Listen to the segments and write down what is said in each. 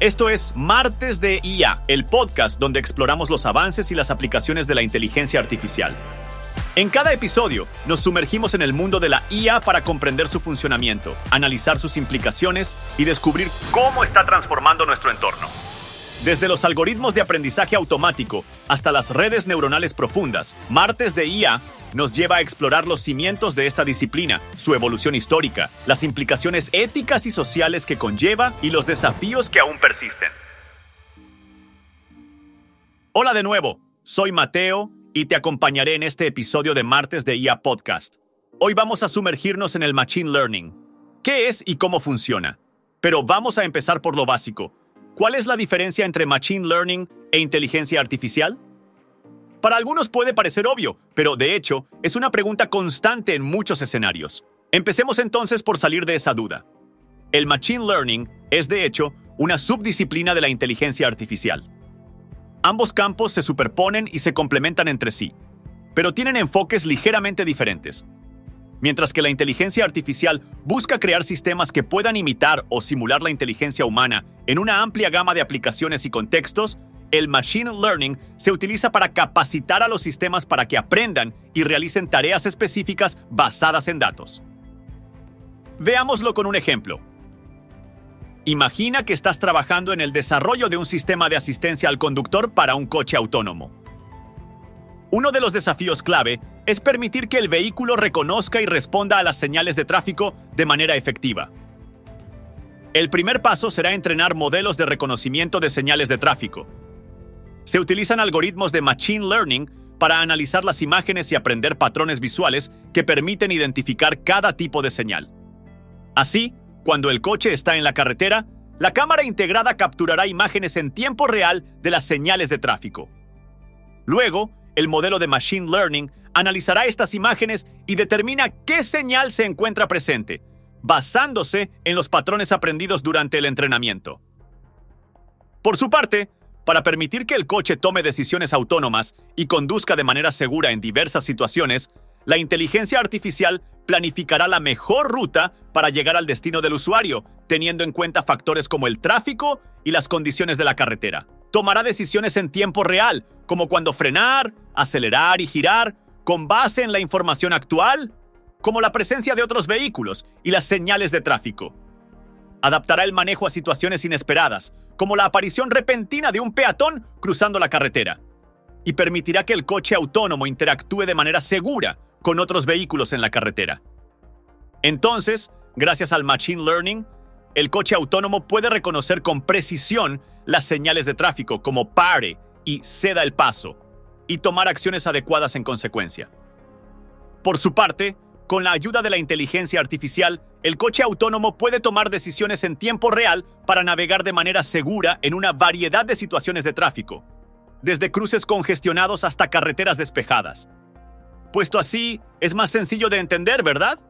Esto es Martes de IA, el podcast donde exploramos los avances y las aplicaciones de la inteligencia artificial. En cada episodio nos sumergimos en el mundo de la IA para comprender su funcionamiento, analizar sus implicaciones y descubrir cómo está transformando nuestro entorno. Desde los algoritmos de aprendizaje automático hasta las redes neuronales profundas, Martes de IA nos lleva a explorar los cimientos de esta disciplina, su evolución histórica, las implicaciones éticas y sociales que conlleva y los desafíos que aún persisten. Hola de nuevo, soy Mateo y te acompañaré en este episodio de Martes de IA Podcast. Hoy vamos a sumergirnos en el Machine Learning. ¿Qué es y cómo funciona? Pero vamos a empezar por lo básico. ¿Cuál es la diferencia entre Machine Learning e inteligencia artificial? Para algunos puede parecer obvio, pero de hecho es una pregunta constante en muchos escenarios. Empecemos entonces por salir de esa duda. El Machine Learning es de hecho una subdisciplina de la inteligencia artificial. Ambos campos se superponen y se complementan entre sí, pero tienen enfoques ligeramente diferentes. Mientras que la inteligencia artificial busca crear sistemas que puedan imitar o simular la inteligencia humana en una amplia gama de aplicaciones y contextos, el Machine Learning se utiliza para capacitar a los sistemas para que aprendan y realicen tareas específicas basadas en datos. Veámoslo con un ejemplo. Imagina que estás trabajando en el desarrollo de un sistema de asistencia al conductor para un coche autónomo. Uno de los desafíos clave es permitir que el vehículo reconozca y responda a las señales de tráfico de manera efectiva. El primer paso será entrenar modelos de reconocimiento de señales de tráfico, se utilizan algoritmos de Machine Learning para analizar las imágenes y aprender patrones visuales que permiten identificar cada tipo de señal. Así, cuando el coche está en la carretera, la cámara integrada capturará imágenes en tiempo real de las señales de tráfico. Luego, el modelo de Machine Learning analizará estas imágenes y determina qué señal se encuentra presente, basándose en los patrones aprendidos durante el entrenamiento. Por su parte, para permitir que el coche tome decisiones autónomas y conduzca de manera segura en diversas situaciones, la inteligencia artificial planificará la mejor ruta para llegar al destino del usuario, teniendo en cuenta factores como el tráfico y las condiciones de la carretera. Tomará decisiones en tiempo real, como cuando frenar, acelerar y girar, con base en la información actual, como la presencia de otros vehículos y las señales de tráfico. Adaptará el manejo a situaciones inesperadas, como la aparición repentina de un peatón cruzando la carretera, y permitirá que el coche autónomo interactúe de manera segura con otros vehículos en la carretera. Entonces, gracias al Machine Learning, el coche autónomo puede reconocer con precisión las señales de tráfico como pare y ceda el paso, y tomar acciones adecuadas en consecuencia. Por su parte, con la ayuda de la inteligencia artificial, el coche autónomo puede tomar decisiones en tiempo real para navegar de manera segura en una variedad de situaciones de tráfico, desde cruces congestionados hasta carreteras despejadas. Puesto así, es más sencillo de entender, ¿verdad?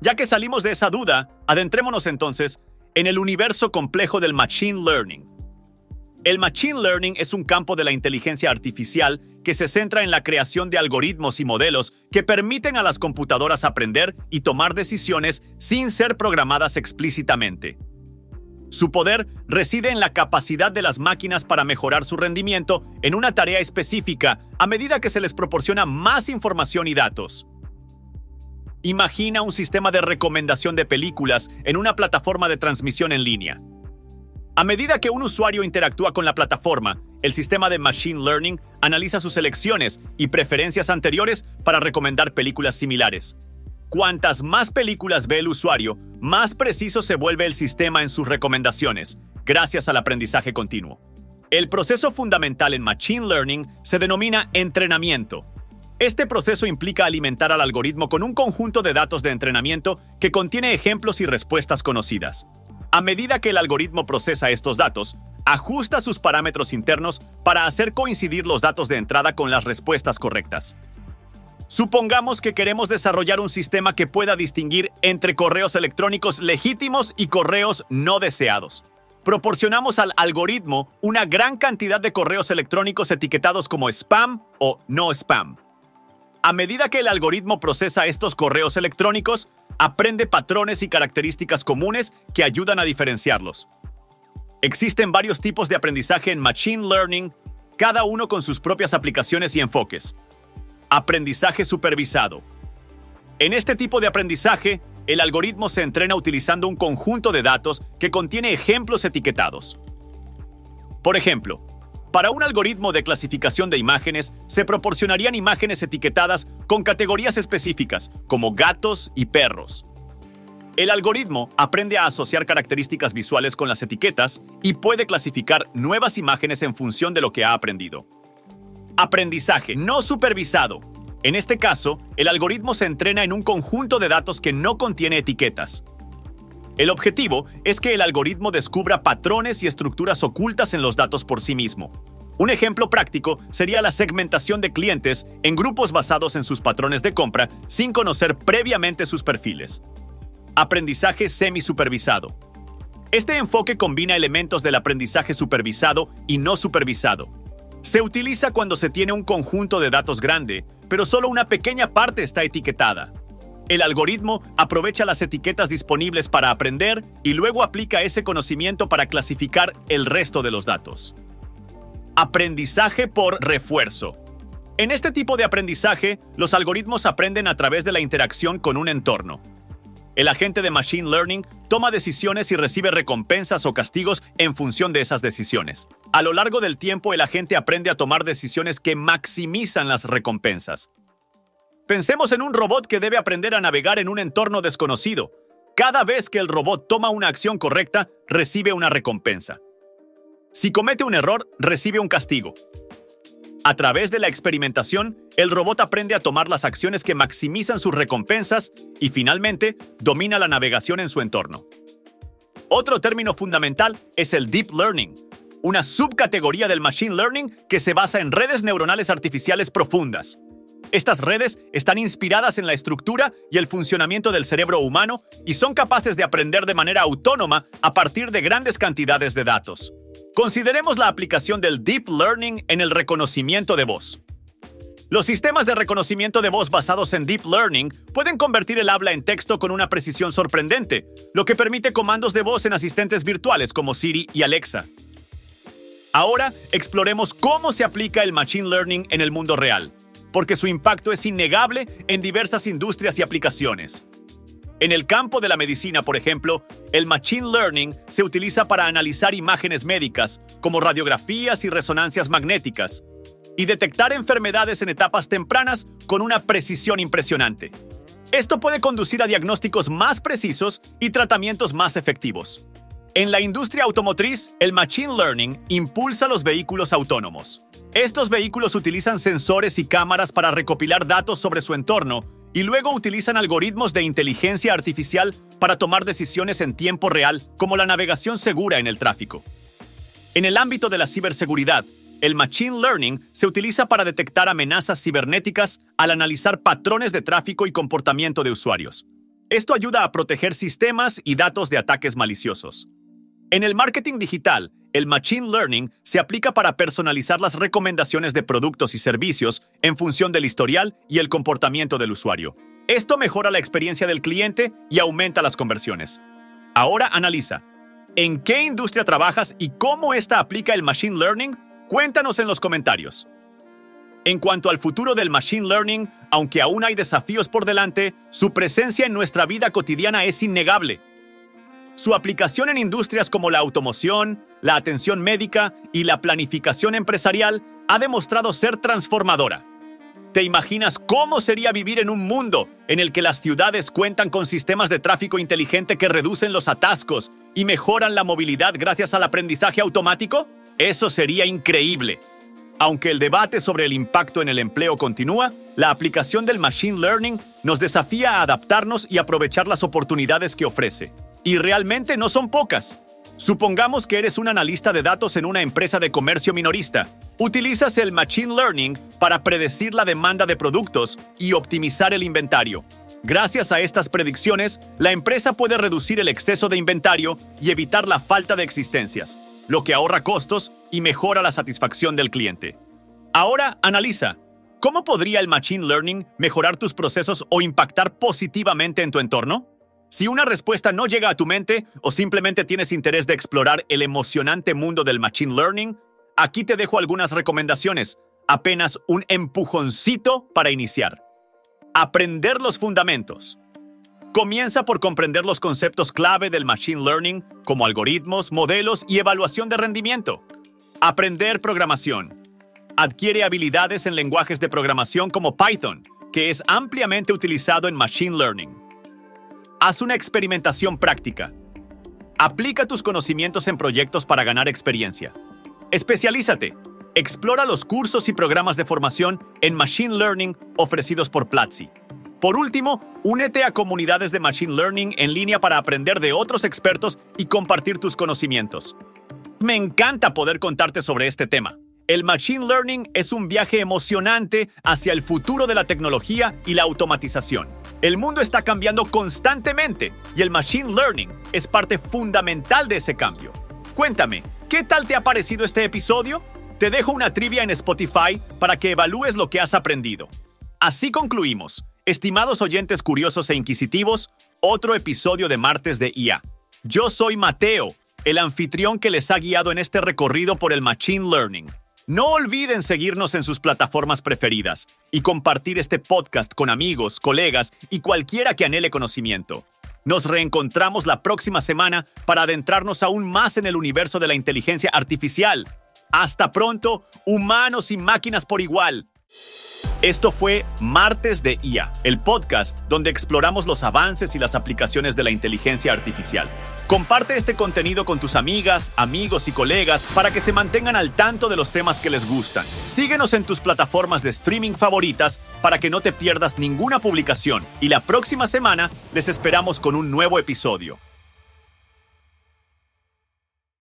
Ya que salimos de esa duda, adentrémonos entonces en el universo complejo del Machine Learning. El Machine Learning es un campo de la inteligencia artificial que se centra en la creación de algoritmos y modelos que permiten a las computadoras aprender y tomar decisiones sin ser programadas explícitamente. Su poder reside en la capacidad de las máquinas para mejorar su rendimiento en una tarea específica a medida que se les proporciona más información y datos. Imagina un sistema de recomendación de películas en una plataforma de transmisión en línea. A medida que un usuario interactúa con la plataforma, el sistema de Machine Learning analiza sus elecciones y preferencias anteriores para recomendar películas similares. Cuantas más películas ve el usuario, más preciso se vuelve el sistema en sus recomendaciones, gracias al aprendizaje continuo. El proceso fundamental en Machine Learning se denomina entrenamiento. Este proceso implica alimentar al algoritmo con un conjunto de datos de entrenamiento que contiene ejemplos y respuestas conocidas. A medida que el algoritmo procesa estos datos, ajusta sus parámetros internos para hacer coincidir los datos de entrada con las respuestas correctas. Supongamos que queremos desarrollar un sistema que pueda distinguir entre correos electrónicos legítimos y correos no deseados. Proporcionamos al algoritmo una gran cantidad de correos electrónicos etiquetados como spam o no spam. A medida que el algoritmo procesa estos correos electrónicos, aprende patrones y características comunes que ayudan a diferenciarlos. Existen varios tipos de aprendizaje en Machine Learning, cada uno con sus propias aplicaciones y enfoques. Aprendizaje supervisado. En este tipo de aprendizaje, el algoritmo se entrena utilizando un conjunto de datos que contiene ejemplos etiquetados. Por ejemplo, para un algoritmo de clasificación de imágenes, se proporcionarían imágenes etiquetadas con categorías específicas, como gatos y perros. El algoritmo aprende a asociar características visuales con las etiquetas y puede clasificar nuevas imágenes en función de lo que ha aprendido. Aprendizaje no supervisado. En este caso, el algoritmo se entrena en un conjunto de datos que no contiene etiquetas. El objetivo es que el algoritmo descubra patrones y estructuras ocultas en los datos por sí mismo. Un ejemplo práctico sería la segmentación de clientes en grupos basados en sus patrones de compra sin conocer previamente sus perfiles. Aprendizaje semi-supervisado. Este enfoque combina elementos del aprendizaje supervisado y no supervisado. Se utiliza cuando se tiene un conjunto de datos grande, pero solo una pequeña parte está etiquetada. El algoritmo aprovecha las etiquetas disponibles para aprender y luego aplica ese conocimiento para clasificar el resto de los datos. Aprendizaje por refuerzo. En este tipo de aprendizaje, los algoritmos aprenden a través de la interacción con un entorno. El agente de Machine Learning toma decisiones y recibe recompensas o castigos en función de esas decisiones. A lo largo del tiempo, el agente aprende a tomar decisiones que maximizan las recompensas. Pensemos en un robot que debe aprender a navegar en un entorno desconocido. Cada vez que el robot toma una acción correcta, recibe una recompensa. Si comete un error, recibe un castigo. A través de la experimentación, el robot aprende a tomar las acciones que maximizan sus recompensas y finalmente domina la navegación en su entorno. Otro término fundamental es el Deep Learning, una subcategoría del Machine Learning que se basa en redes neuronales artificiales profundas. Estas redes están inspiradas en la estructura y el funcionamiento del cerebro humano y son capaces de aprender de manera autónoma a partir de grandes cantidades de datos. Consideremos la aplicación del Deep Learning en el reconocimiento de voz. Los sistemas de reconocimiento de voz basados en Deep Learning pueden convertir el habla en texto con una precisión sorprendente, lo que permite comandos de voz en asistentes virtuales como Siri y Alexa. Ahora exploremos cómo se aplica el Machine Learning en el mundo real, porque su impacto es innegable en diversas industrias y aplicaciones. En el campo de la medicina, por ejemplo, el Machine Learning se utiliza para analizar imágenes médicas, como radiografías y resonancias magnéticas, y detectar enfermedades en etapas tempranas con una precisión impresionante. Esto puede conducir a diagnósticos más precisos y tratamientos más efectivos. En la industria automotriz, el Machine Learning impulsa los vehículos autónomos. Estos vehículos utilizan sensores y cámaras para recopilar datos sobre su entorno y luego utilizan algoritmos de inteligencia artificial para tomar decisiones en tiempo real, como la navegación segura en el tráfico. En el ámbito de la ciberseguridad, el Machine Learning se utiliza para detectar amenazas cibernéticas al analizar patrones de tráfico y comportamiento de usuarios. Esto ayuda a proteger sistemas y datos de ataques maliciosos. En el marketing digital, el Machine Learning se aplica para personalizar las recomendaciones de productos y servicios en función del historial y el comportamiento del usuario. Esto mejora la experiencia del cliente y aumenta las conversiones. Ahora analiza. ¿En qué industria trabajas y cómo esta aplica el Machine Learning? Cuéntanos en los comentarios. En cuanto al futuro del Machine Learning, aunque aún hay desafíos por delante, su presencia en nuestra vida cotidiana es innegable. Su aplicación en industrias como la automoción, la atención médica y la planificación empresarial ha demostrado ser transformadora. ¿Te imaginas cómo sería vivir en un mundo en el que las ciudades cuentan con sistemas de tráfico inteligente que reducen los atascos y mejoran la movilidad gracias al aprendizaje automático? Eso sería increíble. Aunque el debate sobre el impacto en el empleo continúa, la aplicación del Machine Learning nos desafía a adaptarnos y aprovechar las oportunidades que ofrece. Y realmente no son pocas. Supongamos que eres un analista de datos en una empresa de comercio minorista. Utilizas el Machine Learning para predecir la demanda de productos y optimizar el inventario. Gracias a estas predicciones, la empresa puede reducir el exceso de inventario y evitar la falta de existencias, lo que ahorra costos y mejora la satisfacción del cliente. Ahora analiza, ¿cómo podría el Machine Learning mejorar tus procesos o impactar positivamente en tu entorno? Si una respuesta no llega a tu mente o simplemente tienes interés de explorar el emocionante mundo del Machine Learning, aquí te dejo algunas recomendaciones, apenas un empujoncito para iniciar. Aprender los fundamentos. Comienza por comprender los conceptos clave del Machine Learning, como algoritmos, modelos y evaluación de rendimiento. Aprender programación. Adquiere habilidades en lenguajes de programación como Python, que es ampliamente utilizado en Machine Learning. Haz una experimentación práctica. Aplica tus conocimientos en proyectos para ganar experiencia. Especialízate. Explora los cursos y programas de formación en Machine Learning ofrecidos por Platzi. Por último, únete a comunidades de Machine Learning en línea para aprender de otros expertos y compartir tus conocimientos. Me encanta poder contarte sobre este tema. El Machine Learning es un viaje emocionante hacia el futuro de la tecnología y la automatización. El mundo está cambiando constantemente y el Machine Learning es parte fundamental de ese cambio. Cuéntame, ¿qué tal te ha parecido este episodio? Te dejo una trivia en Spotify para que evalúes lo que has aprendido. Así concluimos. Estimados oyentes curiosos e inquisitivos, otro episodio de Martes de IA. Yo soy Mateo, el anfitrión que les ha guiado en este recorrido por el Machine Learning. No olviden seguirnos en sus plataformas preferidas y compartir este podcast con amigos, colegas y cualquiera que anhele conocimiento. Nos reencontramos la próxima semana para adentrarnos aún más en el universo de la inteligencia artificial. Hasta pronto, humanos y máquinas por igual. Esto fue Martes de IA, el podcast donde exploramos los avances y las aplicaciones de la inteligencia artificial. Comparte este contenido con tus amigas, amigos y colegas para que se mantengan al tanto de los temas que les gustan. Síguenos en tus plataformas de streaming favoritas para que no te pierdas ninguna publicación y la próxima semana les esperamos con un nuevo episodio.